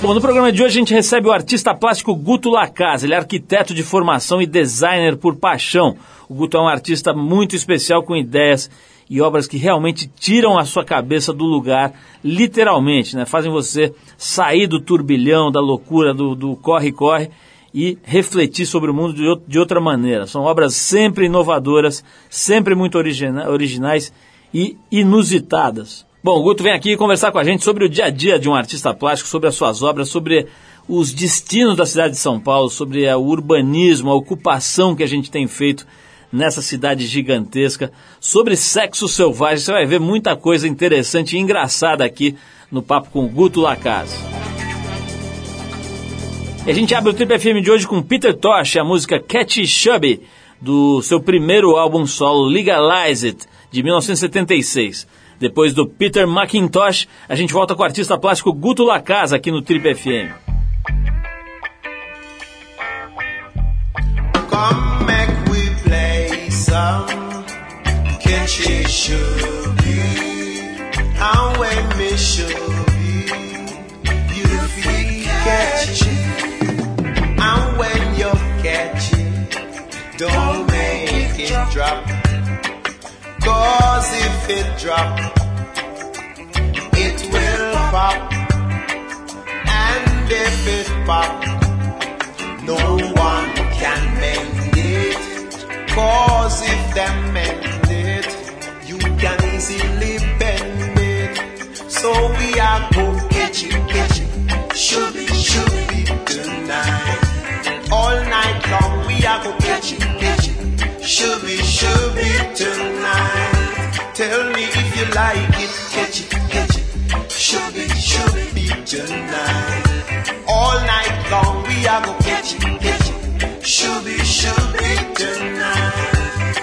Bom, no programa de hoje a gente recebe o artista plástico Guto Lacasa. Ele é arquiteto de formação e designer por paixão. O Guto é um artista muito especial com ideias e obras que realmente tiram a sua cabeça do lugar, literalmente, né? Fazem você sair do turbilhão, da loucura, do corre-corre e refletir sobre o mundo de, outra maneira. São obras sempre inovadoras, sempre muito origina originais e inusitadas. Bom, o Guto vem aqui conversar com a gente sobre o dia a dia de um artista plástico, sobre as suas obras, sobre os destinos da cidade de São Paulo, sobre o urbanismo, a ocupação que a gente tem feito nessa cidade gigantesca, sobre sexo selvagem. Você vai ver muita coisa interessante e engraçada aqui no papo com o Guto Lacaz. E a gente abre o Trip FM de hoje com Peter Tosh, a música Catchy Chubby, do seu primeiro álbum solo Legalize It, de 1976. Depois do Peter McIntosh, a gente volta com o artista plástico Guto Lacasa aqui no Trip FM. Come make we play some catchy And when me you feel catchy. Cause if it drop, it will pop. And if it pop, no one can mend it. Cause if them mend it, you can easily bend it. So we are go catch it, catch it. Should be, should be tonight. All night long we are go catch it, catch it. Should be, should be tonight. Like it, catch it, catch it. Should be, should be tonight. All night long we are gonna catch it, catch it. Should be, should be tonight.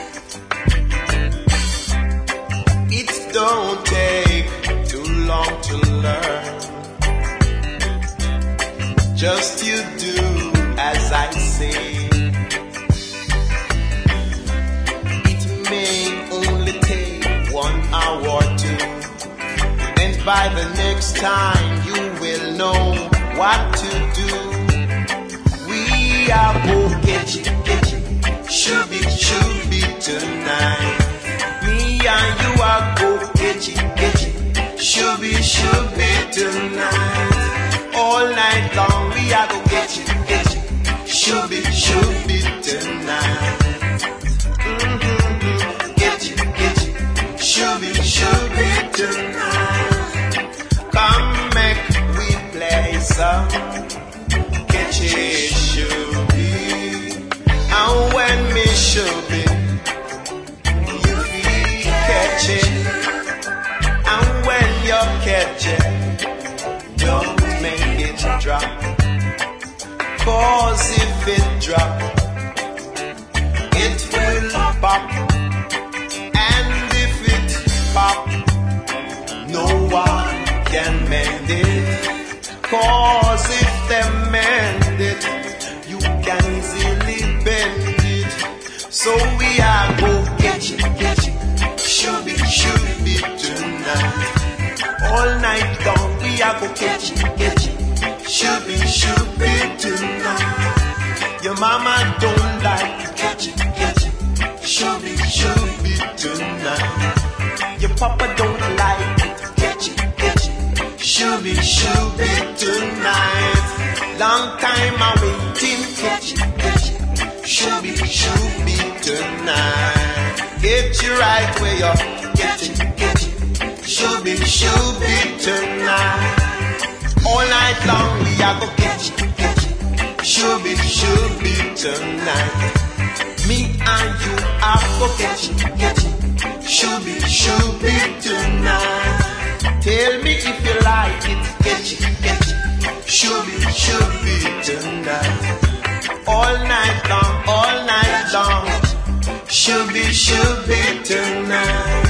It don't take too long to learn. Just by the next time you will know what to do. We are both getting, getting, should be, should be tonight. Me and you are both getting, getting, should be, should be tonight. All night long we are go getting, getting, should be, should be tonight. Mm-hmm. Should be, should be tonight. Play some catchy should be. And when me should be, you feel catchy. And when you're catchy, don't make it drop. Cause if it drop, it will pop. And if it pop, no one can mend it. Cause if they mend it, you can easily bend it. So we are go get you, get you. Should be, should be tonight. All night long we are go get you, get you. Should be, should be tonight. Your mama don't like get you, get you. Should be, should be tonight. Your papa don't should be, should be tonight. Long time I'm waiting, catch it, catch it. Should be, should be tonight. Get you right where you're, get it, get it. Should be, should be tonight. All night long we are go catch it, catch it. Should be, should be tonight. Me and you are go catch it, catch it. Should be, should be tonight. Tell me if you like it, catch it, catch it. Should be, should be tonight. All night long, all night long. Should be, should be tonight.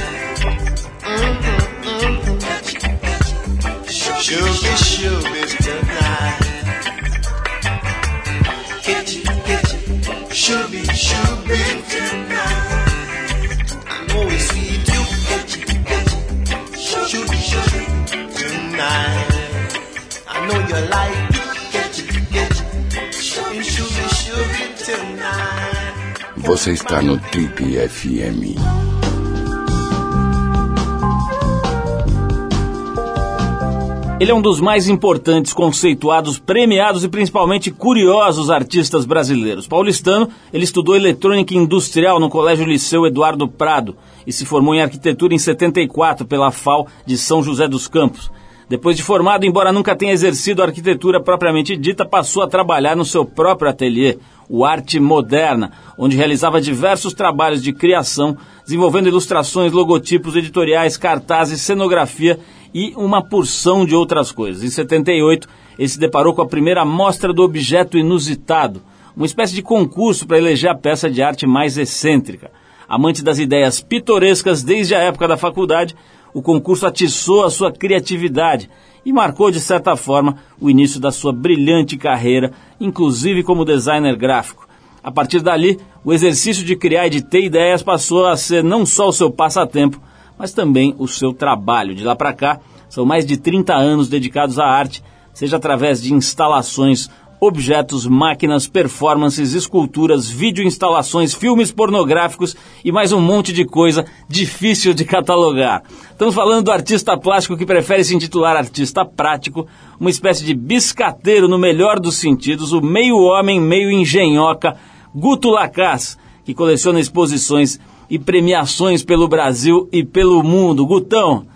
Mm-hmm, mm-hmm. Should be, should be tonight. Catch it, catch it. Should be, should be tonight. I know it's tonight. I know you like it. Get it, get it. Shooby, shooby, shooby tonight. Você está no Trip FM. Ele é um dos mais importantes, conceituados, premiados e principalmente curiosos artistas brasileiros. Paulistano, ele estudou eletrônica industrial no Colégio Liceu Eduardo Prado e se formou em arquitetura em 74 pela FAO de São José dos Campos. Depois de formado, embora nunca tenha exercido a arquitetura propriamente dita, passou a trabalhar no seu próprio ateliê, o Arte Moderna, onde realizava diversos trabalhos de criação, desenvolvendo ilustrações, logotipos, editoriais, cartazes, cenografia e uma porção de outras coisas. Em 78, ele se deparou com a primeira mostra do objeto inusitado, uma espécie de concurso para eleger a peça de arte mais excêntrica. Amante das ideias pitorescas desde a época da faculdade, o concurso atiçou a sua criatividade e marcou, de certa forma, o início da sua brilhante carreira, inclusive como designer gráfico. A partir dali, o exercício de criar e de ter ideias passou a ser não só o seu passatempo, mas também o seu trabalho. De lá para cá, são mais de 30 anos dedicados à arte, seja através de instalações objetos, máquinas, performances, esculturas, videoinstalações, filmes pornográficos e mais um monte de coisa difícil de catalogar. Estamos falando do artista plástico que prefere se intitular artista prático, uma espécie de biscateiro no melhor dos sentidos, o meio homem, meio engenhoca, Guto Lacaz, que coleciona exposições e premiações pelo Brasil e pelo mundo. Gutão,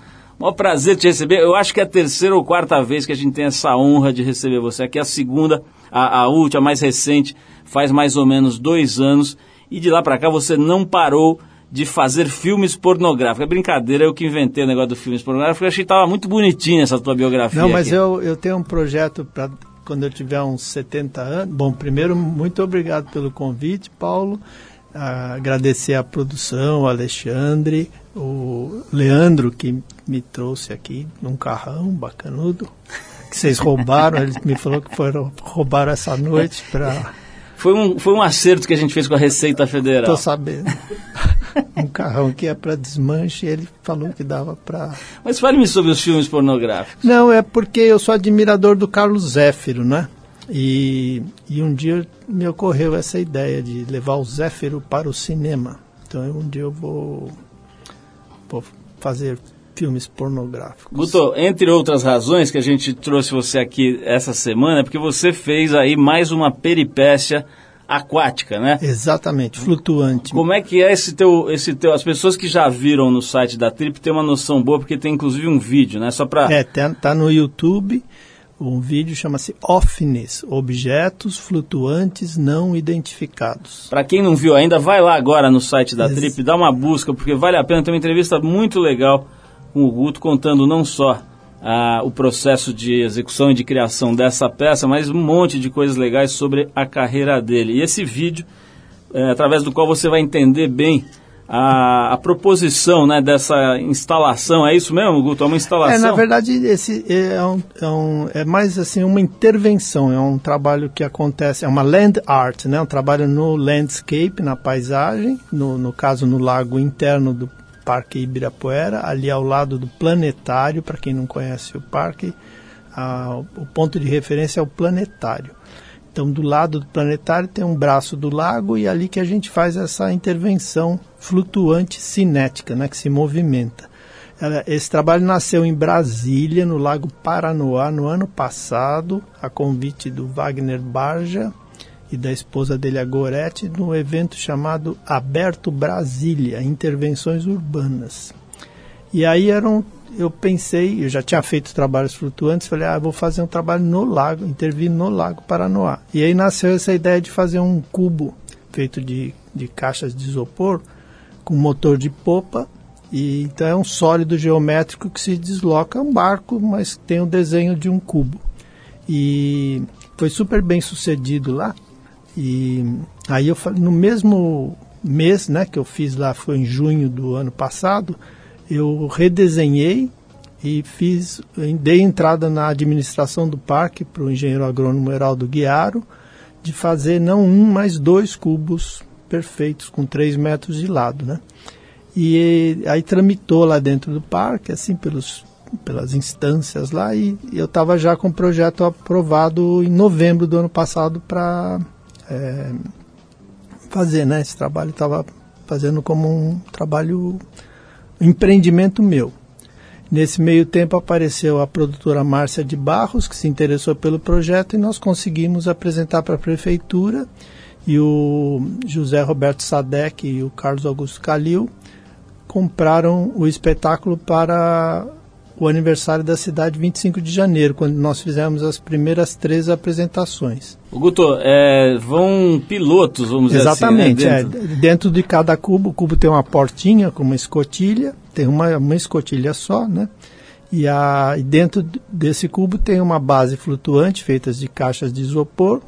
Maior prazer te receber. Eu acho que é a terceira ou quarta vez que a gente tem essa honra de receber você aqui. A segunda, a, a última, a mais recente, faz mais ou menos dois anos. E de lá para cá você não parou de fazer filmes pornográficos. É brincadeira, eu que inventei o negócio do filmes pornográficos. Eu achei que estava muito bonitinha essa tua biografia. Não, mas aqui. eu, eu tenho um projeto para quando eu tiver uns 70 anos. Bom, primeiro, muito obrigado pelo convite, Paulo. Agradecer a produção, o Alexandre, o Leandro que me trouxe aqui num carrão bacanudo que vocês roubaram. Ele me falou que foram roubaram essa noite para. Foi um, foi um acerto que a gente fez com a Receita Federal. Tô sabendo. um carrão que é para desmanche, ele falou que dava para. Mas fale-me sobre os filmes pornográficos. Não, é porque eu sou admirador do Carlos Zéfiro, né? E, e um dia me ocorreu essa ideia de levar o Zéfiro para o cinema. Então um dia eu vou, vou fazer filmes pornográficos. Guto, entre outras razões que a gente trouxe você aqui essa semana, é porque você fez aí mais uma peripécia aquática, né? Exatamente, flutuante. Como é que é esse teu, esse teu, as pessoas que já viram no site da Trip têm uma noção boa, porque tem inclusive um vídeo, né? Só para É, tá, tá no YouTube, um vídeo chama-se Offness, Objetos Flutuantes Não Identificados. Para quem não viu ainda, vai lá agora no site da Ex Trip, dá uma busca, porque vale a pena. Tem uma entrevista muito legal com o Guto, contando não só ah, o processo de execução e de criação dessa peça, mas um monte de coisas legais sobre a carreira dele. E esse vídeo, é, através do qual você vai entender bem a, a, proposição né, dessa instalação. É isso mesmo, Guto? É uma instalação? É, na verdade, esse é, um, é, um, é, mais assim uma intervenção, é um trabalho que acontece, é uma land art, né, um trabalho no landscape, na paisagem, no, no caso no lago interno do Parque Ibirapuera, ali ao lado do planetário, para quem não conhece o parque, a, o ponto de referência é o planetário. Então, do lado do planetário tem um braço do lago e é ali que a gente faz essa intervenção flutuante cinética, né, que se movimenta. Esse trabalho nasceu em Brasília, no Lago Paranoá, no ano passado, a convite do Wagner Barja e da esposa dele, a Gorete, no evento chamado Aberto Brasília, Intervenções Urbanas. E aí eram, eu pensei, eu já tinha feito trabalhos flutuantes, falei, ah, vou fazer um trabalho no lago, intervir no Lago Paranoá. E aí nasceu essa ideia de fazer um cubo feito de, de caixas de isopor, com motor de popa, e então é um sólido geométrico que se desloca, é um barco, mas tem o desenho de um cubo. E foi super bem sucedido lá. E aí eu no mesmo mês, né, que eu fiz lá, foi em junho do ano passado, eu redesenhei e fiz, dei entrada na administração do parque para o engenheiro agrônomo Heraldo Guiaro, de fazer não um, mas dois cubos perfeitos, com 3 metros de lado, né? E aí tramitou lá dentro do parque, assim, pelos pelas instâncias lá e, eu estava já com o projeto aprovado em novembro do ano passado para é, fazer, né? Esse trabalho estava fazendo como um trabalho, empreendimento meu. Nesse meio tempo apareceu a produtora Márcia de Barros, que se interessou pelo projeto, e nós conseguimos apresentar para a prefeitura. E o José Roberto Sadek e o Carlos Augusto Calil compraram o espetáculo para o aniversário da cidade 25 de janeiro, quando nós fizemos as primeiras três apresentações. O Guto, é, vão pilotos, vamos Exatamente, dizer assim. Exatamente, né? dentro... É, dentro de cada cubo, o cubo tem uma portinha com uma escotilha, tem uma, uma escotilha só, né? E, a, e dentro desse cubo tem uma base flutuante feita de caixas de isopor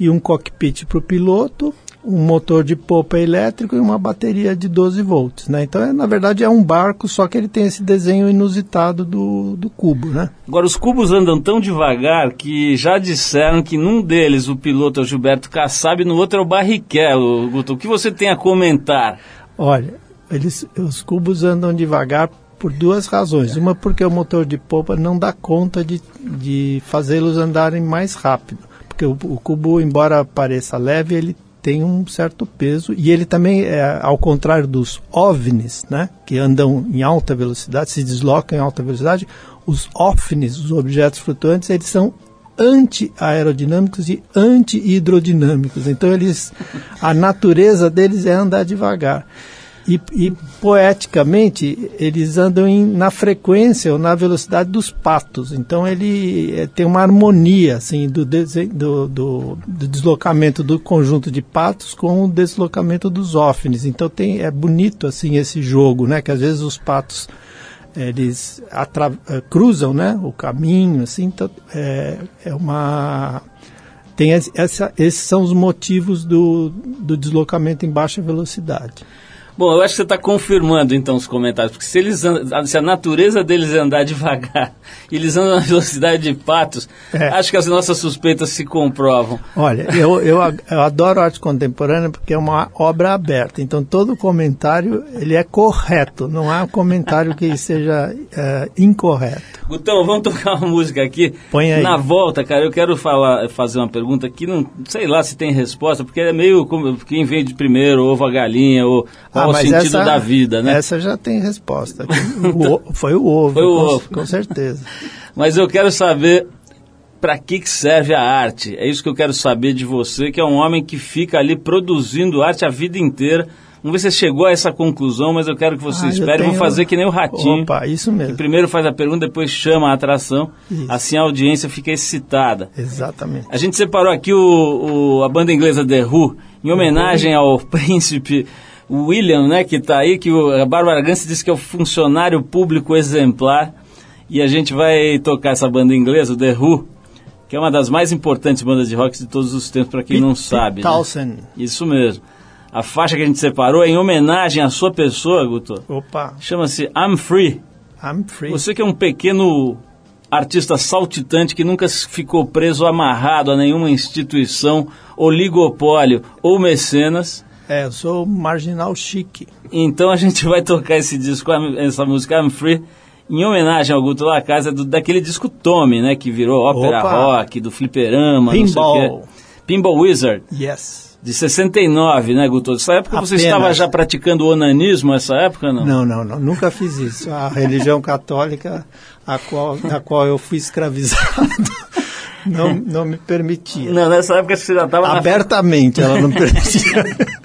e um cockpit para o piloto um motor de popa elétrico e uma bateria de 12 volts, né? Então, é, na verdade, é um barco, só que ele tem esse desenho inusitado do, do cubo, né? Agora, os cubos andam tão devagar que já disseram que num deles o piloto é o Gilberto Kassab e no outro é o Barrichello. Guto, o que você tem a comentar? Olha, eles, os cubos andam devagar por duas razões. Uma porque o motor de popa não dá conta de, de fazê-los andarem mais rápido. Porque o, o cubo, embora pareça leve, ele tem um certo peso e ele também, é, ao contrário dos OVNIs, né, que andam em alta velocidade, se deslocam em alta velocidade, os OVNIs, os objetos flutuantes, eles são anti-aerodinâmicos e anti-hidrodinâmicos. Então eles, a natureza deles é andar devagar. E, e, poeticamente eles andam em, na frequência ou na velocidade dos patos. Então ele é, tem uma harmonia assim do, do, do, do, deslocamento do conjunto de patos com o deslocamento dos ófines. Então tem é bonito assim esse jogo, né? Que às vezes os patos eles eh, cruzam, né? O caminho, assim. Então, é, é uma tem essa, esses são os motivos do, do deslocamento em baixa velocidade. Bom, eu acho que você está confirmando então os comentários, porque se, eles andam, se a natureza deles é andar devagar e eles andam na velocidade de patos, é. acho que as nossas suspeitas se comprovam. Olha, eu, eu, eu, adoro arte contemporânea porque é uma obra aberta, então todo comentário ele é correto, não há um comentário que seja é, incorreto. Gutão, vamos tocar uma música aqui. Põe aí. Na volta, cara, eu quero falar, fazer uma pergunta que não sei lá se tem resposta, porque é meio como quem vem de primeiro, ovo a galinha, ou ah, o sentido essa, da vida, né? Essa já tem resposta. O, foi o ovo, foi o com, ovo. com certeza. Mas eu quero saber para que, que serve a arte. É isso que eu quero saber de você, que é um homem que fica ali produzindo arte a vida inteira Vamos ver se você chegou a essa conclusão, mas eu quero que você ah, espere. Tenho... Vou fazer que nem o ratinho. Opa, isso mesmo. Que primeiro faz a pergunta, depois chama a atração. Isso. Assim a audiência fica excitada. Exatamente. A gente separou aqui o, o a banda inglesa The Who, em homenagem ao príncipe William, né, que está aí, que o, a Bárbara Gance disse que é o funcionário público exemplar. E a gente vai tocar essa banda inglesa, The Who, que é uma das mais importantes bandas de rock de todos os tempos, para quem Pete, não sabe. Né? Townsend. Isso mesmo. A faixa que a gente separou é em homenagem à sua pessoa, Guto. Opa. Chama-se I'm Free. I'm Free. Você que é um pequeno artista saltitante que nunca ficou preso, amarrado a nenhuma instituição, oligopólio ou mecenas. É, eu sou marginal chique. Então a gente vai tocar esse disco, essa música I'm Free, em homenagem ao Guto Lacasa, do, daquele disco Tommy, né, que virou ópera Opa. rock, do fliperama, Pinball. Pinball Wizard. Yes de 69, né, Guto? Nessa época Apenas. você estava já praticando o onanismo, essa época, não? Não, não, não. Nunca fiz isso. A religião católica, a qual, a qual eu fui escravizado, não, não me permitia. Não, nessa época você já estava... Abertamente na... ela não permitia.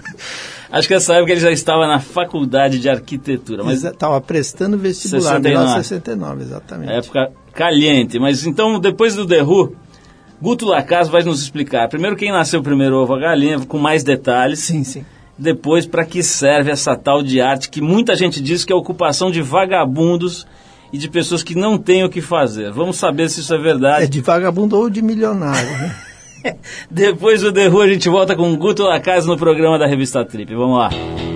Acho que nessa época ele já estava na faculdade de arquitetura. Mas estava prestando vestibular, 69. 69, exatamente. Época caliente. Mas então, depois do Who, Guto Lacaz vai nos explicar. Primeiro, quem nasceu primeiro ovo a galinha, com mais detalhes. Sim, sim. Depois, para que serve essa tal de arte que muita gente diz que é ocupação de vagabundos e de pessoas que não têm o que fazer. Vamos saber se isso é verdade. É de vagabundo ou de milionário, né? Depois do The Who, a gente volta com Guto Lacaz no programa da revista Trip. Vamos lá.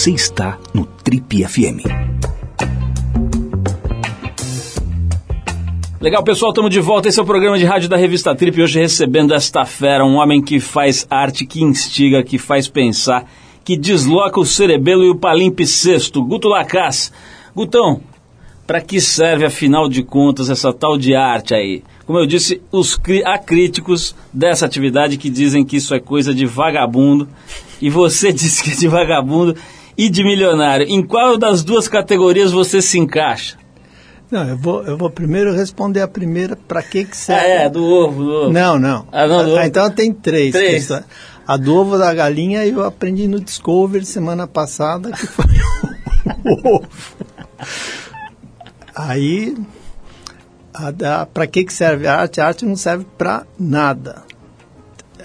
Você está no Trip FM. Legal, pessoal, estamos de volta. Esse é o programa de rádio da revista Trip. Hoje recebendo esta fera, um homem que faz arte, que instiga, que faz pensar, que desloca o cerebelo e o palimpsesto. Guto Lacaz. Gutão, para que serve, afinal de contas, essa tal de arte aí? Como eu disse, os, há críticos dessa atividade que dizem que isso é coisa de vagabundo. E você disse que é de vagabundo e de milionário. Em qual das duas categorias você se encaixa? Não, eu vou, eu vou primeiro responder a primeira, para que que serve? Ah, é, do ovo, do ovo. Não, não. Ah, não, do ovo. então tem três. Três. questões. A do ovo da galinha eu aprendi no Discovery semana passada, que foi o ovo. Aí, para que, que serve a arte? A arte não serve para nada.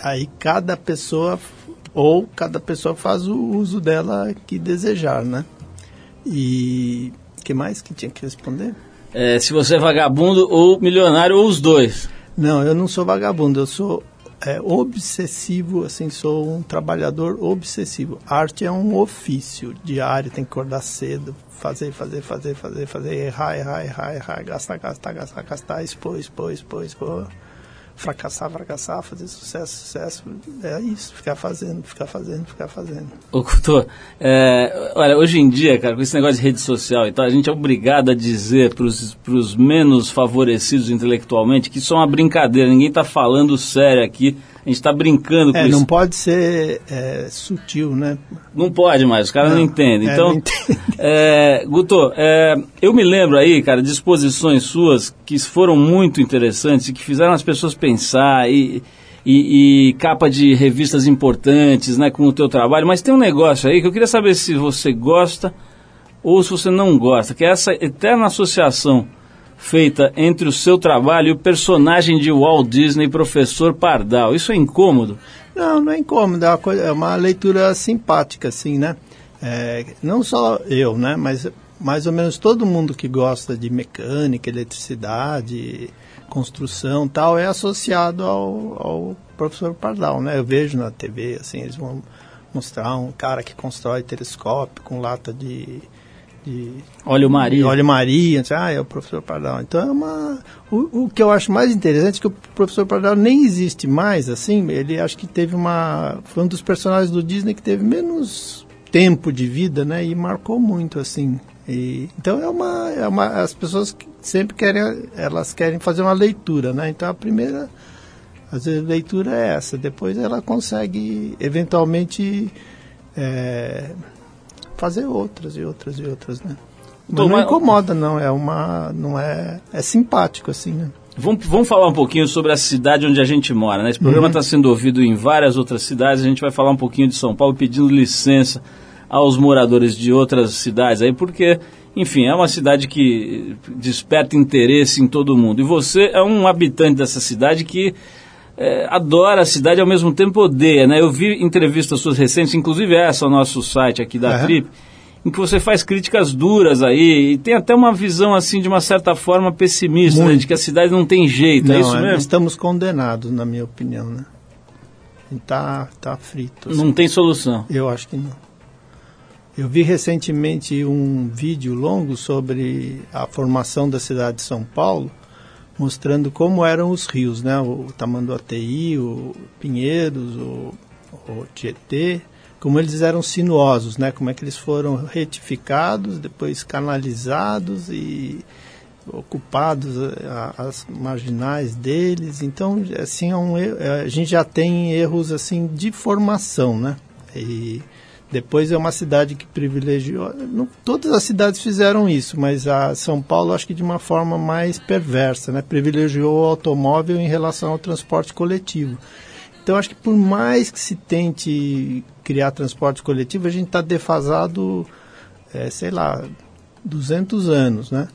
Aí cada pessoa, ou cada pessoa faz o uso dela que desejar, né? E que mais que tinha que responder? É, se você é vagabundo ou milionário ou os dois. Não, eu não sou vagabundo, eu sou é, obsessivo, assim, sou um trabalhador obsessivo. Arte é um ofício diário, tem que acordar cedo, fazer, fazer, fazer, fazer, fazer, errar, errar, errar, errar, gastar, gastar, gastar, gastar, expor, expor, expor, expor, fracassar, fracassar, fazer sucesso, sucesso. É isso, ficar fazendo, ficar fazendo, ficar fazendo. Ô, Couto, é, olha, hoje em dia, cara, com esse negócio de rede social e tal, a gente é obrigado a dizer para os menos favorecidos intelectualmente que isso é uma brincadeira, ninguém está falando sério aqui, a gente está brincando com É, isso. não pode ser é, sutil, né? Não pode mais, os caras não, Não, entendem. é, Então, não entende. é, Guto, é, eu me lembro aí, cara, de exposições suas que foram muito interessantes e que fizeram as pessoas pensar e, e, e capa de revistas importantes, né, com o teu trabalho. Mas tem um negócio aí que eu queria saber se você gosta ou se você não gosta, que é essa eterna associação feita entre o seu trabalho e o personagem de Walt Disney, professor Pardal. Isso é incômodo? Não, não é incômodo, é uma, coisa, é uma leitura simpática, assim, né? É, não só eu, né? Mas mais ou menos todo mundo que gosta de mecânica, eletricidade, construção tal, é associado ao, ao professor Pardal, né? Eu vejo na TV, assim, eles vão mostrar um cara que constrói telescópio com lata de... de Olha o Maria. Olha Maria, ah, é o professor Pardal. Então é uma. O, o que eu acho mais interessante é que o professor Pardal nem existe mais, assim. Ele acho que teve uma. Foi um dos personagens do Disney que teve menos tempo de vida, né? E marcou muito, assim. E, então é uma, é uma. As pessoas que sempre querem. Elas querem fazer uma leitura, né? Então a primeira. Às vezes a leitura é essa. Depois ela consegue, eventualmente. É, fazer outras e outras e outras, né? Mas não incomoda, não. É uma. Não é. É simpático, assim, né? Vamos, vamos falar um pouquinho sobre a cidade onde a gente mora, né? Esse programa está sendo ouvido em várias outras cidades. A gente vai falar um pouquinho de São Paulo, pedindo licença aos moradores de outras cidades aí, porque, enfim, é uma cidade que desperta interesse em todo mundo. E você é um habitante dessa cidade que é, adora a cidade e ao mesmo tempo odeia, né? Eu vi entrevistas suas recentes, inclusive essa no nosso site aqui da Aham. Trip, em que você faz críticas duras aí e tem até uma visão assim de uma certa forma pessimista, né, de que a cidade não tem jeito, é não, isso é- mesmo? estamos condenados, na minha opinião, né? Tá, tá frito. assim. Não tem solução. Eu acho que não. Eu vi recentemente um vídeo longo sobre a formação da cidade de São Paulo, mostrando como eram os rios, né? O Tamanduateí, o Pinheiros, o, o Tietê, como eles eram sinuosos, né? Como é que eles foram retificados, depois canalizados e ocupados as marginais deles. Então, assim, é um, é, a gente já tem erros assim de formação, né? E depois é uma cidade que privilegiou. Não, todas as cidades fizeram isso, mas a São Paulo acho que de uma forma mais perversa, né? Privilegiou o automóvel em relação ao transporte coletivo. Então acho que por mais que se tente criar transporte coletivo, a gente está defasado, é, sei lá, 200 anos, né?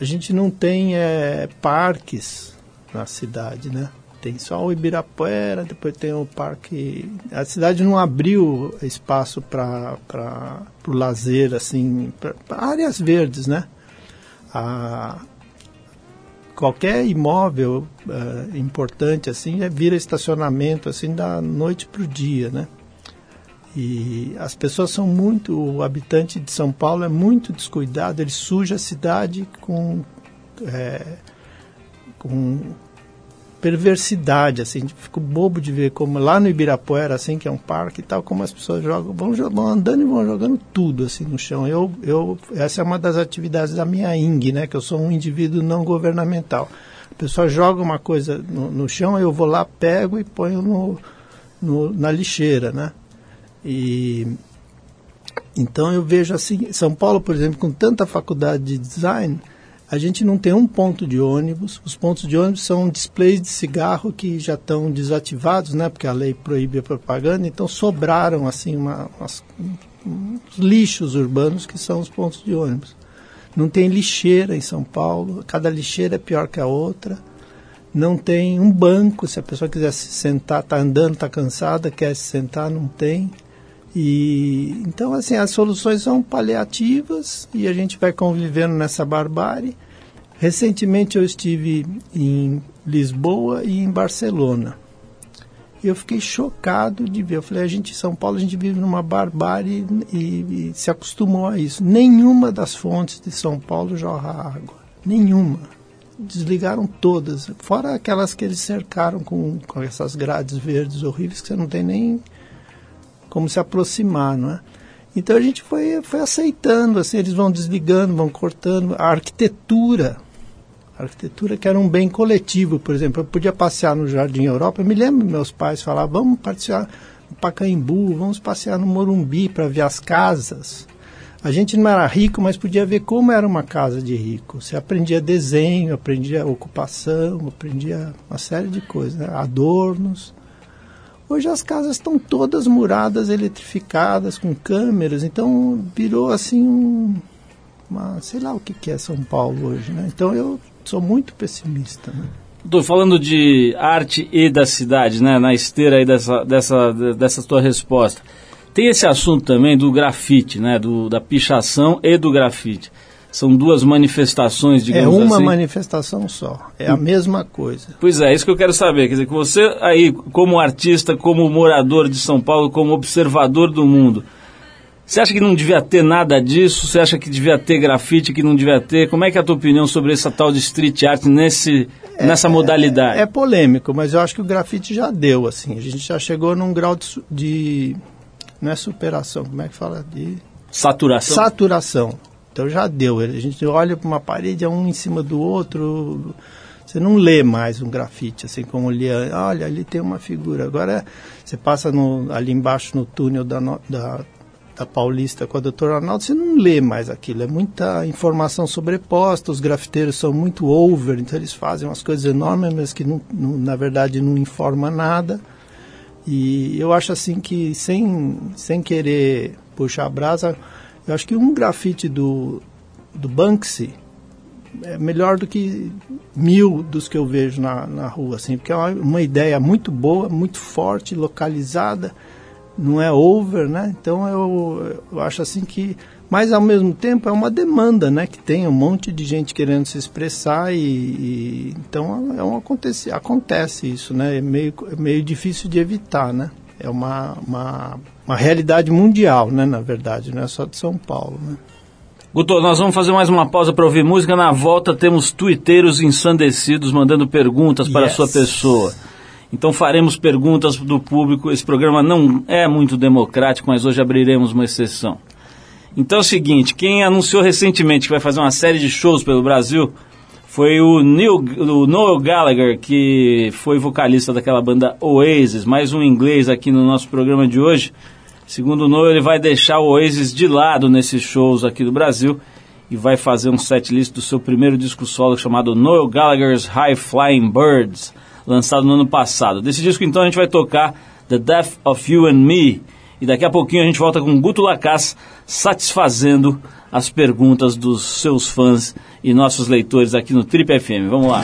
A gente não tem é, parques na cidade, né? Tem só o Ibirapuera, depois tem o parque. A cidade não abriu espaço para o lazer, assim, para áreas verdes, né? A, qualquer imóvel eh, importante assim é, vira estacionamento assim da noite para o dia, né? E as pessoas são muito, o habitante de São Paulo é muito descuidado, ele suja a cidade com, é, com perversidade, assim, fico bobo de ver como lá no Ibirapuera, assim, que é um parque e tal, como as pessoas jogam, vão, vão andando e vão jogando tudo, assim, no chão. Eu, eu, essa é uma das atividades da minha ING, né, que eu sou um indivíduo não governamental. A pessoa joga uma coisa no, no chão, eu vou lá, pego e ponho no, no, na lixeira, né. E então eu vejo assim, São Paulo, por exemplo, com tanta faculdade de design, a gente não tem um ponto de ônibus. Os pontos de ônibus são displays de cigarro que já estão desativados, né? Porque a lei proíbe a propaganda. Então sobraram assim uma, umas- uns lixos urbanos que são os pontos de ônibus. Não tem lixeira em São Paulo. Cada lixeira é pior que a outra. Não tem um banco. Se a pessoa quiser se sentar, está andando, está cansada, quer se sentar, não tem. E então assim as soluções são paliativas e a gente vai convivendo nessa barbárie. Recentemente eu estive em Lisboa e em Barcelona. Eu fiquei chocado de ver. Eu falei, a gente em São Paulo a gente vive numa barbárie e, e se acostumou a isso. Nenhuma das fontes de São Paulo jorra água. Nenhuma. Desligaram todas. Fora aquelas que eles cercaram com, com essas grades verdes horríveis que você não tem nem como se aproximar, não é? Então a gente foi, foi aceitando, assim, eles vão desligando, vão cortando. A arquitetura, a arquitetura que era um bem coletivo, por exemplo, eu podia passear no Jardim Europa, eu me lembro meus pais falavam, vamos passear no Pacaembu, vamos passear no Morumbi para ver as casas. A gente não era rico, mas podia ver como era uma casa de rico. Você aprendia desenho, aprendia ocupação, aprendia uma série de coisas, né? adornos. Hoje as casas estão todas muradas, eletrificadas, com câmeras, então virou assim um, uma, sei lá o que, que é São Paulo hoje, né? Então eu sou muito pessimista, né? Falando de arte e da cidade, né? Na esteira aí dessa, dessa, dessa tua resposta. Tem esse assunto também do grafite, né? Do, da pichação e do grafite. São duas manifestações, É digamos uma assim. manifestação só, é a mesma coisa. Pois é, isso que eu quero saber. Quer dizer, que você aí, como artista, como morador de São Paulo, como observador do mundo, você acha que não devia ter nada disso? Você acha que devia ter grafite, que não devia ter? Como é que é a tua opinião sobre essa tal de street art nesse, nessa modalidade? É polêmico, mas eu acho que o grafite já deu, assim. A gente já chegou num grau de, de não é superação, como é que fala? De Saturação. saturação. Então já deu. A gente olha para uma parede, é um em cima do outro. Você não lê mais um grafite, assim como lia. Olha, ali tem uma figura. Agora você passa no- ali embaixo no túnel da, da da Paulista com a doutora Arnaldo, você não lê mais aquilo. É muita informação sobreposta, os grafiteiros são muito over, então eles fazem umas coisas enormes, mas que não, não, na verdade não informa nada. E eu acho assim que, sem, sem querer puxar a brasa, eu acho que um grafite do, do Banksy é melhor do que mil dos que eu vejo na, na rua, assim, porque é uma, uma ideia muito boa, muito forte, localizada, não é over, né? Então eu, eu acho assim que, mas ao mesmo tempo é uma demanda, né? Que tem um monte de gente querendo se expressar e, e então é um acontece, acontece isso, né? É meio, é meio difícil de evitar, né? É uma, uma, uma realidade mundial, né? Na verdade, não é só de São Paulo, né? Guto, nós vamos fazer mais uma pausa para ouvir música. Na volta temos tuiteiros ensandecidos mandando perguntas para a sua pessoa. Então faremos perguntas do público. Esse programa não é muito democrático, mas hoje abriremos uma exceção. Então é o seguinte, quem anunciou recentemente que vai fazer uma série de shows pelo Brasil foi o, Neil, o Noel Gallagher, que foi vocalista daquela banda Oasis, mais um inglês aqui no nosso programa de hoje. Segundo o Noel, ele vai deixar o Oasis de lado nesses shows aqui do Brasil e vai fazer um setlist do seu primeiro disco solo chamado Noel Gallagher's High Flying Birds, lançado no ano passado. Desse disco então a gente vai tocar The Death of You and Me e daqui a pouquinho a gente volta com Guto Lacaz satisfazendo as perguntas dos seus fãs e nossos leitores aqui no Trip FM. Vamos lá.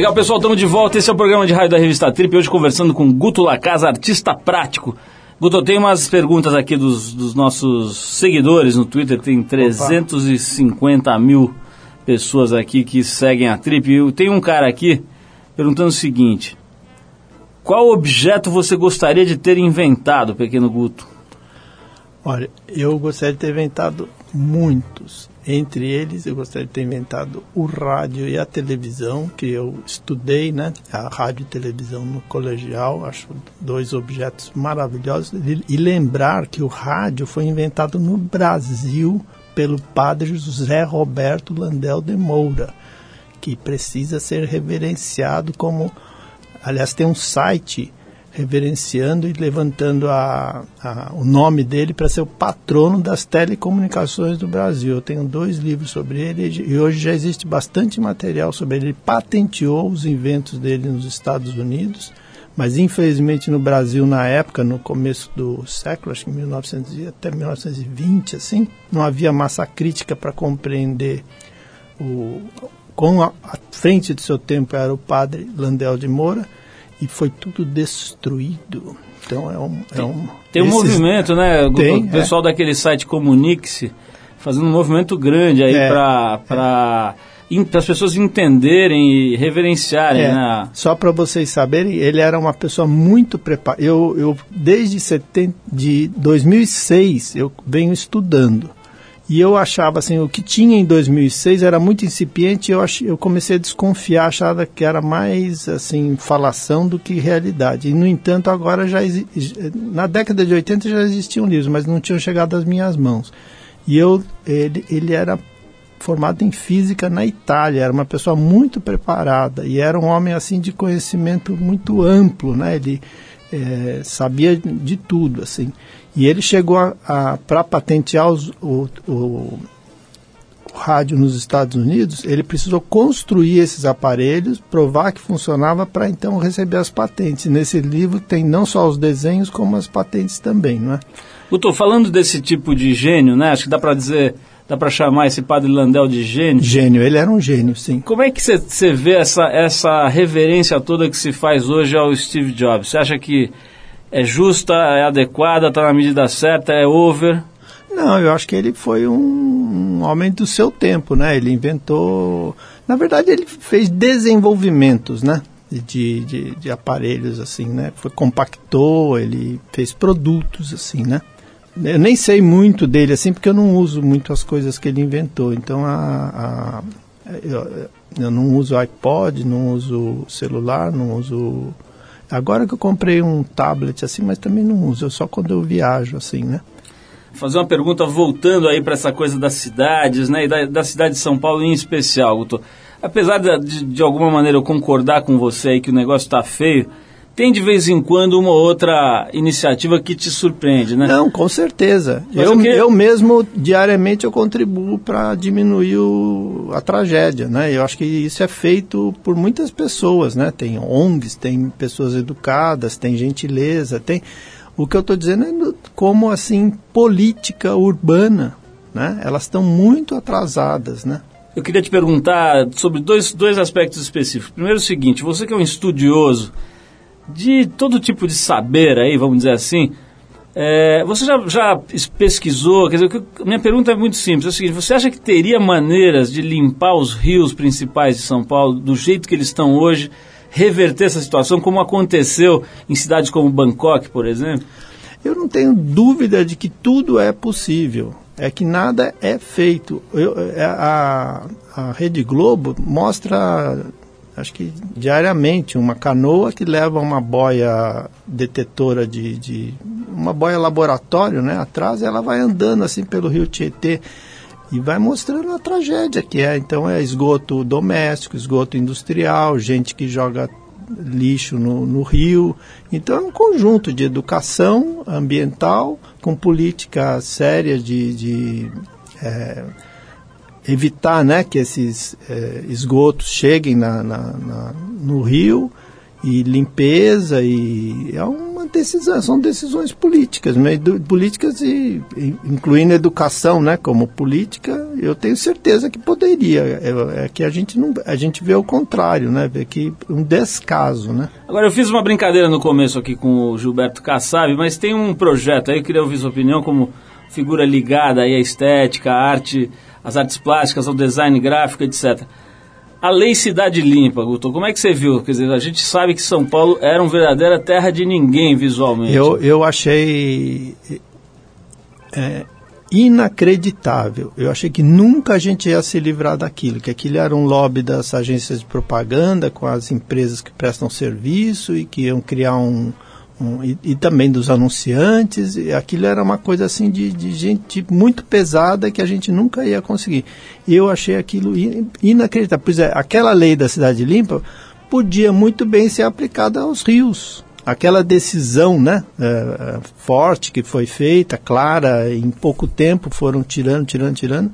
Legal, pessoal, estamos de volta. Esse é o programa de rádio da revista Trip. Hoje conversando com Guto Lacasa, artista prático. Guto, tem umas perguntas aqui dos, dos nossos seguidores no Twitter. Tem 350 mil pessoas aqui que seguem a Trip. E tem um cara aqui perguntando o seguinte: Qual objeto você gostaria de ter inventado, pequeno Guto? Olha, eu gostaria de ter inventado muitos. Entre eles, eu gostaria de ter inventado o rádio e a televisão, que eu estudei, né? A rádio e televisão no colegial, acho dois objetos maravilhosos. E, lembrar que o rádio foi inventado no Brasil pelo padre José Roberto Landel de Moura, que precisa ser reverenciado como. Aliás, tem um site reverenciando e levantando a, a, o nome dele para ser o patrono das telecomunicações do Brasil. Eu tenho dois livros sobre ele e hoje já existe bastante material sobre ele. Ele patenteou os inventos dele nos Estados Unidos, mas infelizmente no Brasil, na época, no começo do século, acho que 1900 até 1920, assim, não havia massa crítica para compreender o, com a, a frente do seu tempo era o padre Landel de Moura e foi tudo destruído. Então é um. É um tem um esses... movimento, né? Tem, o pessoal é. daquele site Comunique-se fazendo um movimento grande aí é, para para as pessoas entenderem e reverenciarem. É, né? Só para vocês saberem, ele era uma pessoa muito preparada. Eu, eu desde 70, de 2006 eu venho estudando. E eu achava assim, o que tinha em 2006 era muito incipiente. Eu ach, eu comecei a desconfiar, achava que era mais assim falação do que realidade. E no entanto, agora já na década de 80 já existiam livros, mas não tinham chegado às minhas mãos. E eu ele ele era formado em física na Itália, era uma pessoa muito preparada e era um homem assim de conhecimento muito amplo, né? Ele é, sabia de tudo assim. E ele chegou a, a para patentear os, o, o, o, rádio nos Estados Unidos, ele precisou construir esses aparelhos, provar que funcionava para então receber as patentes. Nesse livro tem não só os desenhos, como as patentes também, não é? Estou falando desse tipo de gênio, né? Acho que dá para dizer Dá para chamar esse padre Landel de gênio? Gênio, ele era um gênio, sim. Como é que você vê essa, essa reverência toda que se faz hoje ao Steve Jobs? Você acha que é justa, é adequada, está na medida certa, é over? Não, eu acho que ele foi um, um, homem do seu tempo, né? Ele inventou... Na verdade, ele fez desenvolvimentos, né? De, de, de aparelhos, assim, né? Foi, compactou, ele fez produtos, assim, né? Eu nem sei muito dele, assim, porque eu não uso muito as coisas que ele inventou. Então, a, a eu, eu não uso iPod, não uso celular, não uso Agora que eu comprei um tablet assim, mas também não uso, só quando eu viajo assim, né? Fazer uma pergunta voltando aí para essa coisa das cidades, né? E da, da, cidade de São Paulo em especial, Guto. Apesar de, de, de alguma maneira eu concordar com você aí que o negócio está feio, tem de vez em quando uma outra iniciativa que te surpreende, né? Não, com certeza. eu, que... eu mesmo, diariamente, eu contribuo para diminuir o, a tragédia, né? Eu acho que isso é feito por muitas pessoas, né? Tem ONGs, tem pessoas educadas, tem gentileza, tem... O que eu estou dizendo é como, assim, política urbana, né? Elas estão muito atrasadas, né? Eu queria te perguntar sobre dois, dois aspectos específicos. Primeiro o seguinte, você que é um estudioso de todo tipo de saber aí, vamos dizer assim. É, você já, já, pesquisou? Quer dizer, minha pergunta é muito simples: é o seguinte, você acha que teria maneiras de limpar os rios principais de São Paulo do jeito que eles estão hoje, reverter essa situação, como aconteceu em cidades como Bangkok, por exemplo? Eu não tenho dúvida de que tudo é possível. É que nada é feito. Eu, é, a, a Rede Globo mostra acho que diariamente, uma canoa que leva uma boia detetora de, de uma boia laboratório, né, atrás, ela vai andando assim pelo rio Tietê e vai mostrando a tragédia que é. Então é esgoto doméstico, esgoto industrial, gente que joga lixo no, no rio. Então é um conjunto de educação ambiental com política séria de, de é, evitar né, que esses é, esgotos cheguem na, na, na, no rio e limpeza e é uma decisão, são decisões políticas, né? Políticas e, e- incluindo educação, né? Como política, eu tenho certeza que poderia. É, é que a gente não, a gente vê o contrário, né? Vê que um descaso, né? Agora, eu fiz uma brincadeira no começo aqui com o Gilberto Kassab, mas tem um projeto aí, eu queria ouvir sua opinião como figura ligada aí à estética, à arte, às artes plásticas, ao design gráfico, etc. A Lei Cidade Limpa, Guto, como é que você viu? Quer dizer, a gente sabe que São Paulo era uma verdadeira terra de ninguém visualmente. Eu, eu achei é, inacreditável. Eu achei que nunca a gente ia se livrar daquilo, que aquilo era um lobby das agências de propaganda com as empresas que prestam serviço e que iam criar um. Um- e, e também dos anunciantes, aquilo era uma coisa assim de, de gente muito pesada que a gente nunca ia conseguir. Eu achei aquilo in- inacreditável. Pois é, aquela lei da cidade limpa podia muito bem ser aplicada aos rios aquela decisão né, é, é, forte que foi feita, clara, em pouco tempo foram tirando, tirando, tirando.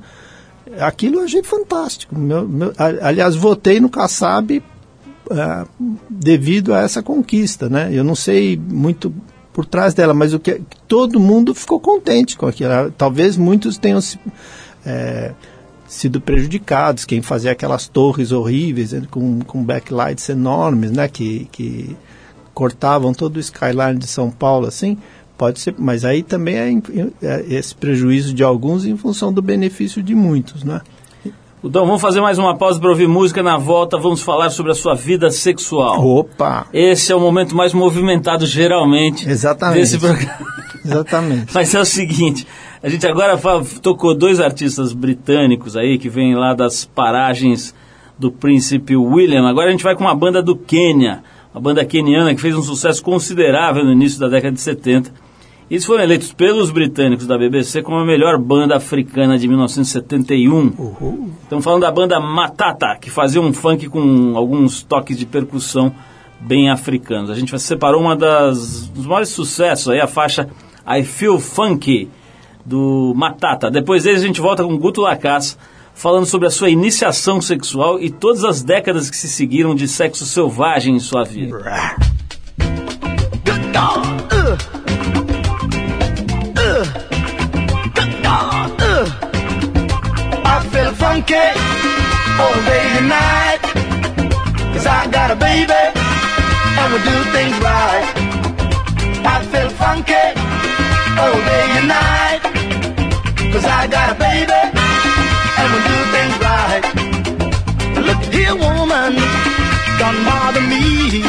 Aquilo eu achei fantástico. Meu- meu- aliás, votei no Kassab é, devido a essa conquista. Né? Eu não sei muito por trás dela, mas o que todo mundo ficou contente com aquilo. Talvez muitos tenham se, é, sido prejudicados, quem fazia aquelas torres horríveis né, com, com backlights enormes, né, que, que cortavam todo o skyline de São Paulo, assim, pode ser, mas aí também é, é esse prejuízo de alguns em função do benefício de muitos, né? Então, vamos fazer mais uma pausa para ouvir música. Na volta, vamos falar sobre a sua vida sexual. Opa! Esse é o momento mais movimentado, geralmente, Exatamente. desse programa. Exatamente. Mas é o seguinte, a gente agora tocou dois artistas britânicos aí que vêm lá das paragens do príncipe William. Agora a gente vai com uma banda do Quênia, uma banda queniana que fez um sucesso considerável no início da década de 70. Eles foram eleitos pelos britânicos da BBC como a melhor banda africana de 1971. Estamos falando da banda Matata, que fazia um funk com alguns toques de percussão bem africanos. A gente separou uma das dos maiores sucessos aí, a faixa I Feel Funky do Matata. Depois deles a gente volta com Guto Lacaz falando sobre a sua iniciação sexual e todas as décadas que se seguiram de sexo selvagem em sua vida. I funky all day and night. Cause I got a baby and we do things right. I feel funky all day and night. Cause I got a baby and we do things right. Look here, woman, don't bother me.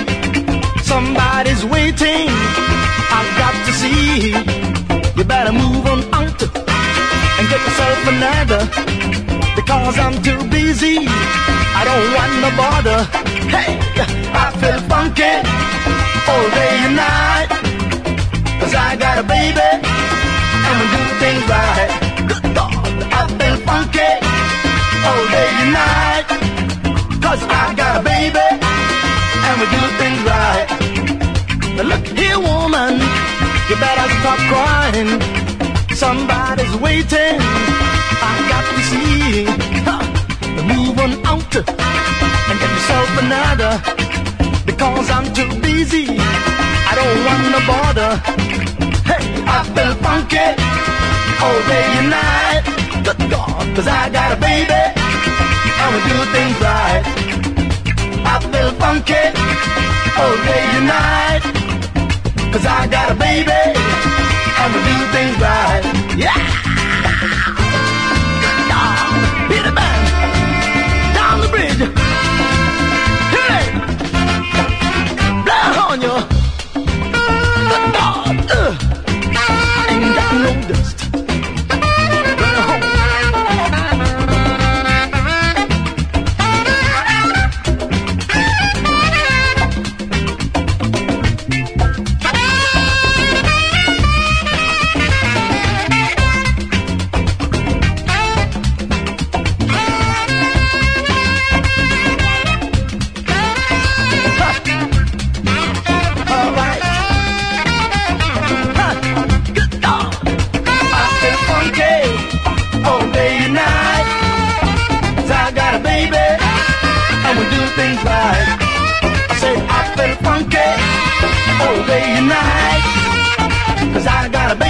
Somebody's waiting. I've got to see. You better move on out and get yourself another because I'm too busy. I don't want no bother. Hey, I feel funky all day and night. Cause I got a baby and we do things right. Good God, I feel funky all day and night. Cause I got a baby and we do things right. Now look here, woman, you better stop crying. Somebody's waiting. I got to see. Out and get yourself another. Because I'm too busy. I don't wanna bother. Hey, I feel funky all day and night. Good God, cause I got a baby. And we do things right. I feel funky all day and night. Cause I got a baby and we do things right. Yeah! On you.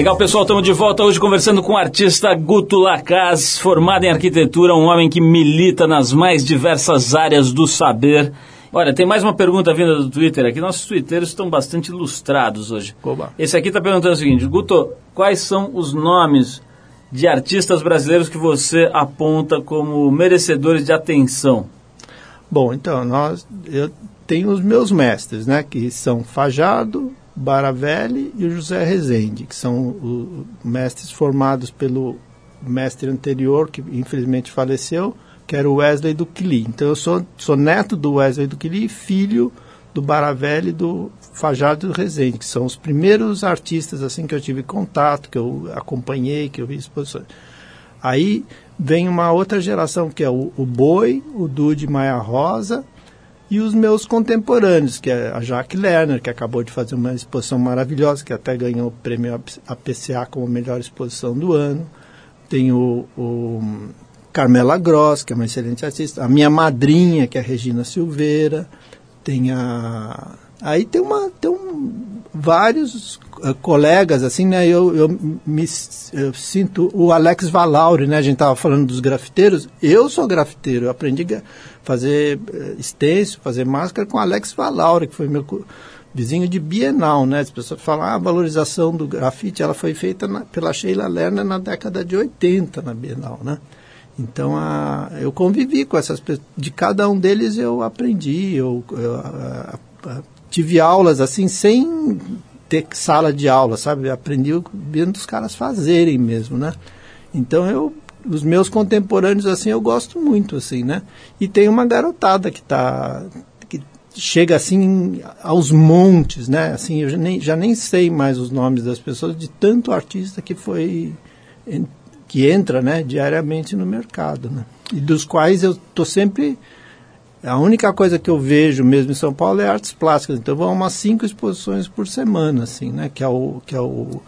Legal, pessoal, estamos de volta hoje conversando com o artista Guto Lacaz, formado em arquitetura, um homem que milita nas mais diversas áreas do saber. Olha, tem mais uma pergunta vinda do Twitter aqui. Nossos twitteiros estão bastante ilustrados hoje. Oba. Esse aqui está perguntando o seguinte: Guto, quais são os nomes de artistas brasileiros que você aponta como merecedores de atenção? Bom, então, nós, eu tenho os meus mestres, né? Que são Fajardo, Baravelli e o José Rezende, que são o, mestres formados pelo mestre anterior, que infelizmente faleceu, que era o Wesley do Quili. Então eu sou, sou neto do Wesley do Quili e filho do Baravelli e do Fajardo do Rezende, que são os primeiros artistas assim que eu tive contato, que eu acompanhei, que eu vi exposições. Aí vem uma outra geração, que é o, o Boi, o Dude Maia Rosa, e os meus contemporâneos, que é a Jaque Lerner, que acabou de fazer uma exposição maravilhosa, que até ganhou o prêmio APCA como melhor exposição do ano. Tem o, o Carmela Gross, que é uma excelente artista. A minha madrinha, que é a Regina Silveira. Tem a... Aí tem, uma, tem um, vários uh, colegas, assim, né? Eu, eu me eu sinto o Alex Valauri, né? A gente estava falando dos grafiteiros. Eu sou grafiteiro, eu aprendi a fazer uh, extenso, fazer máscara com Alex Valauri, que foi meu vizinho de Bienal, né? As pessoas falam, ah, a valorização do grafite, ela foi feita na, pela Sheila Lerner na década de 80 na Bienal, né? Então, a, eu convivi com essas pessoas. De cada um deles eu aprendi, eu, eu a, a, tive aulas assim sem ter sala de aula, sabe? Aprendi vendo os caras fazerem mesmo, né? Então eu os meus contemporâneos assim eu gosto muito assim, né? E tem uma garotada que tá que chega assim aos montes, né? Assim, eu já nem, já nem sei mais os nomes das pessoas de tanto artista que foi que entra, né, diariamente no mercado, né? E dos quais eu tô sempre a única coisa que eu vejo mesmo em São Paulo é artes plásticas. Então vão umas cinco exposições por semana, assim, né? Que é o que é o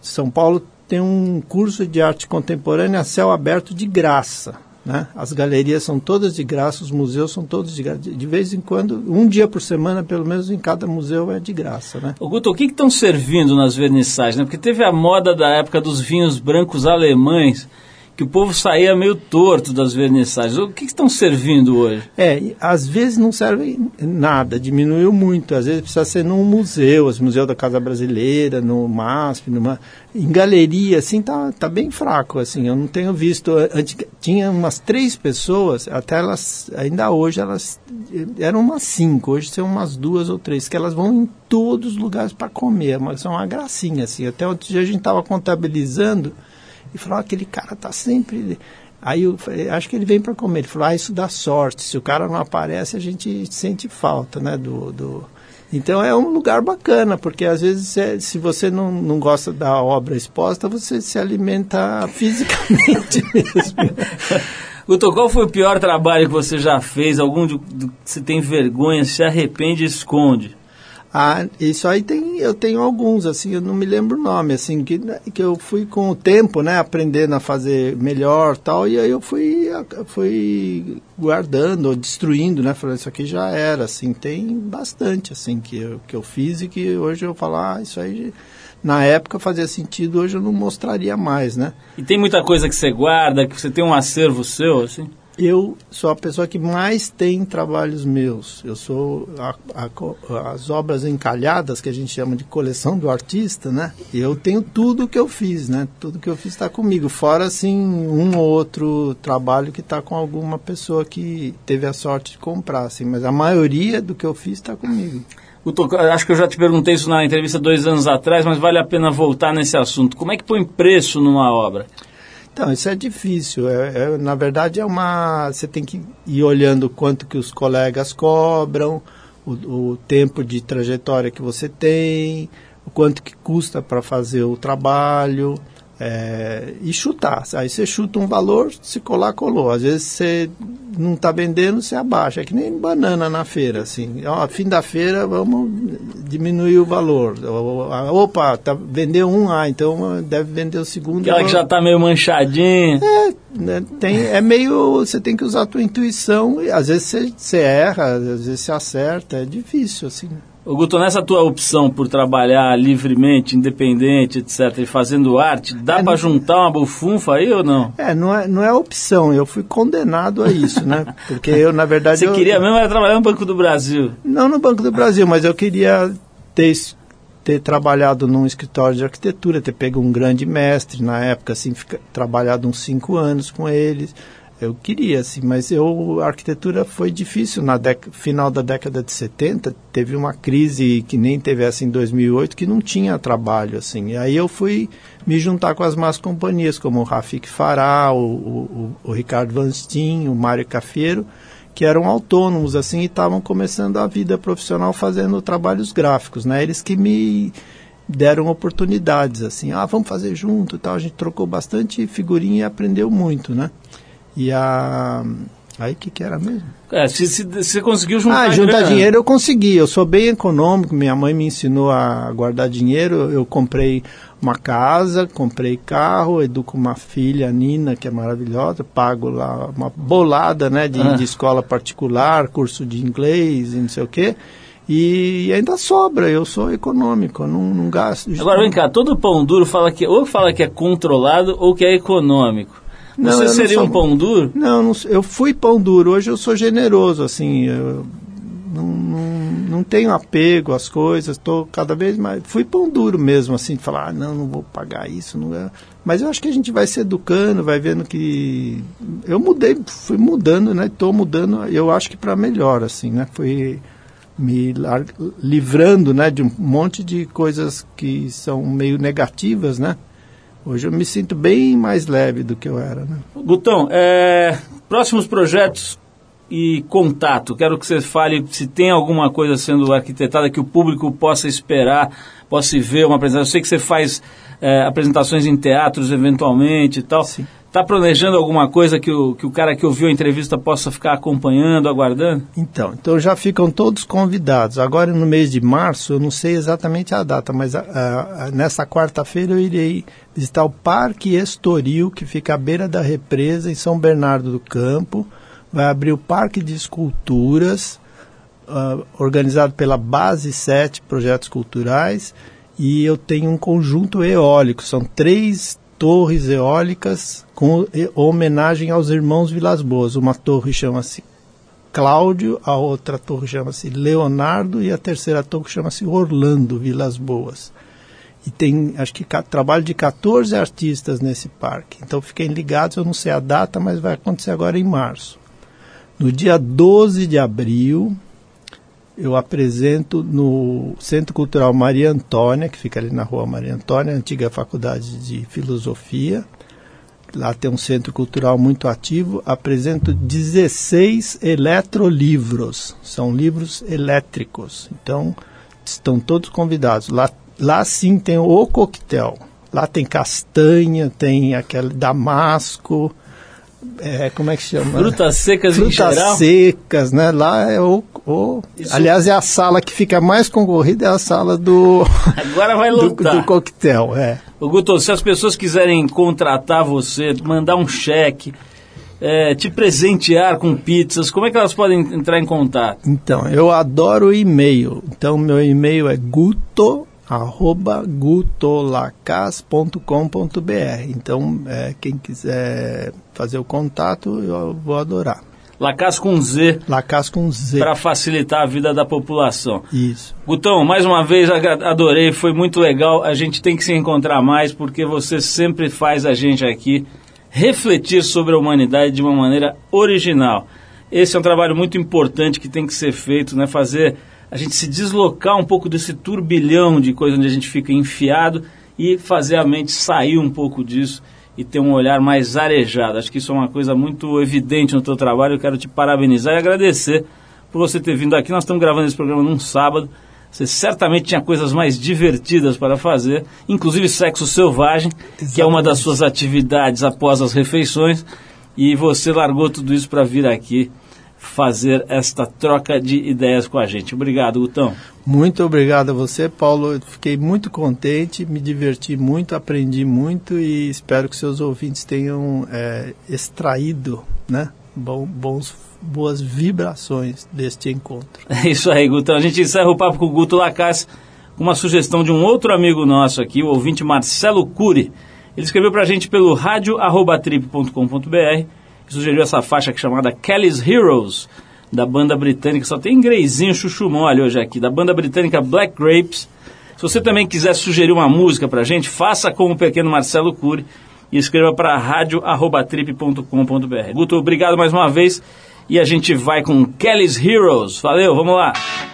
São Paulo tem um curso de arte contemporânea a céu aberto de graça. Né? As galerias são todas de graça, os museus são todos de graça. De vez em quando, um dia por semana, pelo menos em cada museu é de graça. Né? Ô Guto, o que estão servindo nas vernissagens? Né? Porque teve a moda da época dos vinhos brancos alemães que o povo saía meio torto das vernissagens. O que estão servindo hoje? É, às vezes não serve nada, diminuiu muito. Às vezes precisa ser num museu, os museu da Casa Brasileira, no MASP, numa em galeria, assim, tá, tá bem fraco, assim. Eu não tenho visto. Antes, tinha umas três pessoas, até elas, ainda hoje elas eram umas cinco, hoje são umas duas ou três, que elas vão em todos os lugares para comer, mas são uma gracinha, assim. Até outro dia a gente estava contabilizando e falou, ah, aquele cara tá sempre... Aí eu falei, acho que ele vem para comer. Ele falou, ah, isso dá sorte. Se o cara não aparece, a gente sente falta, né, do... do... Então é um lugar bacana, porque às vezes é, se você não, não gosta da obra exposta, você se alimenta fisicamente mesmo. Guto, qual foi o pior trabalho que você já fez? Algum que você tem vergonha, se arrepende e esconde? Ah, isso aí tem, eu tenho alguns, assim, eu não me lembro o nome, assim, que, que eu fui com o tempo, né, aprendendo a fazer melhor tal, e aí eu fui, fui guardando, ou destruindo, né, falando, isso aqui já era, assim, tem bastante, assim, que eu, que eu fiz e que hoje eu falo, ah, isso aí na época fazia sentido, hoje eu não mostraria mais, né. E tem muita coisa que você guarda, que você tem um acervo seu, assim? Eu sou a pessoa que mais tem trabalhos meus. Eu sou a, a, as obras encalhadas, que a gente chama de coleção do artista, né? Eu tenho tudo que eu fiz, né? Tudo que eu fiz está comigo. Fora, assim, um ou outro trabalho que está com alguma pessoa que teve a sorte de comprar, assim. Mas a maioria do que eu fiz está comigo. acho que eu já te perguntei isso na entrevista dois anos atrás, mas vale a pena voltar nesse assunto. Como é que põe preço numa obra? Então, isso é difícil. É, é, na verdade, é uma. Você tem que ir olhando quanto que os colegas cobram, o, o tempo de trajetória que você tem, o quanto que custa para fazer o trabalho, é, e chutar. Aí você chuta um valor, se colar, colou. Às vezes você não está vendendo, você abaixa. É que nem banana na feira, assim. Ó, fim da feira, vamos diminuir o valor. Opa, tá, vendeu um, ah, então deve vender o segundo. Aquela que já está meio manchadinha. É, né, tem, é meio. Você tem que usar a tua intuição. E às vezes você, você erra, às vezes você acerta. É difícil, assim. O Guto, nessa tua opção por trabalhar livremente, independente, etc., e fazendo arte, dá é, para juntar uma bufunfa aí ou não? É não, é, não é opção, eu fui condenado a isso, né? Porque eu, na verdade... Você eu, queria mesmo era trabalhar no Banco do Brasil? Não no Banco do Brasil, mas eu queria ter, ter trabalhado num escritório de arquitetura, ter pego um grande mestre na época, assim, fica, trabalhado uns cinco anos com eles eu queria, assim, mas eu, a arquitetura foi difícil. Na final da década de 70, teve uma crise que nem teve essa em 2008, que não tinha trabalho, assim, e aí eu fui me juntar com as más companhias, como o Rafik Fará, o, o, o Ricardo Van Steen, o Mário Cafeiro, que eram autônomos, assim, e estavam começando a vida profissional fazendo trabalhos gráficos, né, eles que me deram oportunidades, assim, ah, vamos fazer junto e tal, a gente trocou bastante figurinha e aprendeu muito, né. E a. Aí o que, que era mesmo? É, se, se, você conseguiu juntar Ah, juntar grana. dinheiro eu consegui. Eu sou bem econômico. Minha mãe me ensinou a guardar dinheiro. Eu comprei uma casa, comprei carro, educo uma filha, Nina, que é maravilhosa. Pago lá uma bolada né, de, ah. de escola particular, curso de inglês e não sei o quê. E ainda sobra, eu sou econômico, não, não gasto. Agora vem cá, todo pão duro fala que ou fala que é controlado ou que é econômico. Não, Você seria sou, um pão duro? Não, não, eu fui pão duro. Hoje eu sou generoso, assim. Eu não, não, não tenho apego às coisas. Estou cada vez mais. Fui pão duro mesmo, assim, de falar, ah, não, não vou pagar isso. Não é. Mas eu acho que a gente vai se educando, vai vendo que. Eu mudei, fui mudando, né? Estou mudando, eu acho que para melhor, assim, né? Fui me livrando, né, de um monte de coisas que são meio negativas, né? Hoje eu me sinto bem mais leve do que eu era. Né? Gutão, é, próximos projetos e contato. Quero que você fale se tem alguma coisa sendo arquitetada que o público possa esperar, possa ver uma apresentação. Eu sei que você faz é, apresentações em teatros eventualmente e tal. Sim. Está planejando alguma coisa que o, que o cara que ouviu a entrevista possa ficar acompanhando, aguardando? Então, então já ficam todos convidados. Agora no mês de março, eu não sei exatamente a data, mas a, a, nessa quarta-feira eu irei visitar o Parque Estoril, que fica à beira da represa, em São Bernardo do Campo. Vai abrir o Parque de Esculturas, uh, organizado pela Base 7 Projetos Culturais. E eu tenho um conjunto eólico, são três torres eólicas com homenagem aos irmãos Vilas Boas. Uma torre chama-se Cláudio, a outra torre chama-se Leonardo e a terceira torre chama-se Orlando Vilas Boas. E tem, acho que, trabalho de 14 artistas nesse parque. Então fiquem ligados, eu não sei a data, mas vai acontecer agora em março. No dia 12 de abril, eu apresento no Centro Cultural Maria Antônia, que fica ali na rua Maria Antônia, antiga faculdade de filosofia. Lá tem um centro cultural muito ativo. Apresento 16 eletrolivros, são livros elétricos. Então, estão todos convidados. Lá, lá sim tem o coquetel. Lá tem castanha, tem aquele damasco, é, como é que chama? Frutas secas Frutas em geral? secas, né? Lá é o, o Isso... aliás é a sala que fica mais concorrida é a sala do agora vai do, do coquetel, é. O Guto, se as pessoas quiserem contratar você, mandar um cheque, é, te presentear com pizzas, como é que elas podem entrar em contato? Então, eu adoro e-mail. Então, meu e-mail é guto arroba gutolacas.com.br. Então, é, quem quiser fazer o contato, eu vou adorar. Lacas com Z. Lacas com Z. Para facilitar a vida da população. Isso. Gutão, mais uma vez adorei, foi muito legal. A gente tem que se encontrar mais porque você sempre faz a gente aqui refletir sobre a humanidade de uma maneira original. Esse é um trabalho muito importante que tem que ser feito, né? Fazer a gente se deslocar um pouco desse turbilhão de coisas onde a gente fica enfiado e fazer a mente sair um pouco disso e ter um olhar mais arejado. Acho que isso é uma coisa muito evidente no teu trabalho. Eu quero te parabenizar e agradecer por você ter vindo aqui. Nós estamos gravando esse programa num sábado. Você certamente tinha coisas mais divertidas para fazer, inclusive sexo selvagem, que é uma das suas atividades após as refeições, e você largou tudo isso para vir aqui fazer esta troca de ideias com a gente. Obrigado, Gutão. Muito obrigado a você, Paulo. Eu fiquei muito contente, me diverti muito, aprendi muito e espero que seus ouvintes tenham é, extraído né, bom, bons, boas vibrações deste encontro. É isso aí, Gutão. A gente encerra o papo com o Guto Lacaz com uma sugestão de um outro amigo nosso aqui, o ouvinte Marcelo Cury. Ele escreveu para a gente pelo rádio.trip.com.br sugeriu essa faixa aqui chamada Kelly's Heroes, da banda britânica, só tem ingresinho chuchu mole hoje aqui, da banda britânica Black Grapes. Se você também quiser sugerir uma música para a gente, faça como o pequeno Marcelo Cury e escreva para rádio.trip.com.br. Guto, obrigado mais uma vez e a gente vai com Kelly's Heroes. Valeu, vamos lá!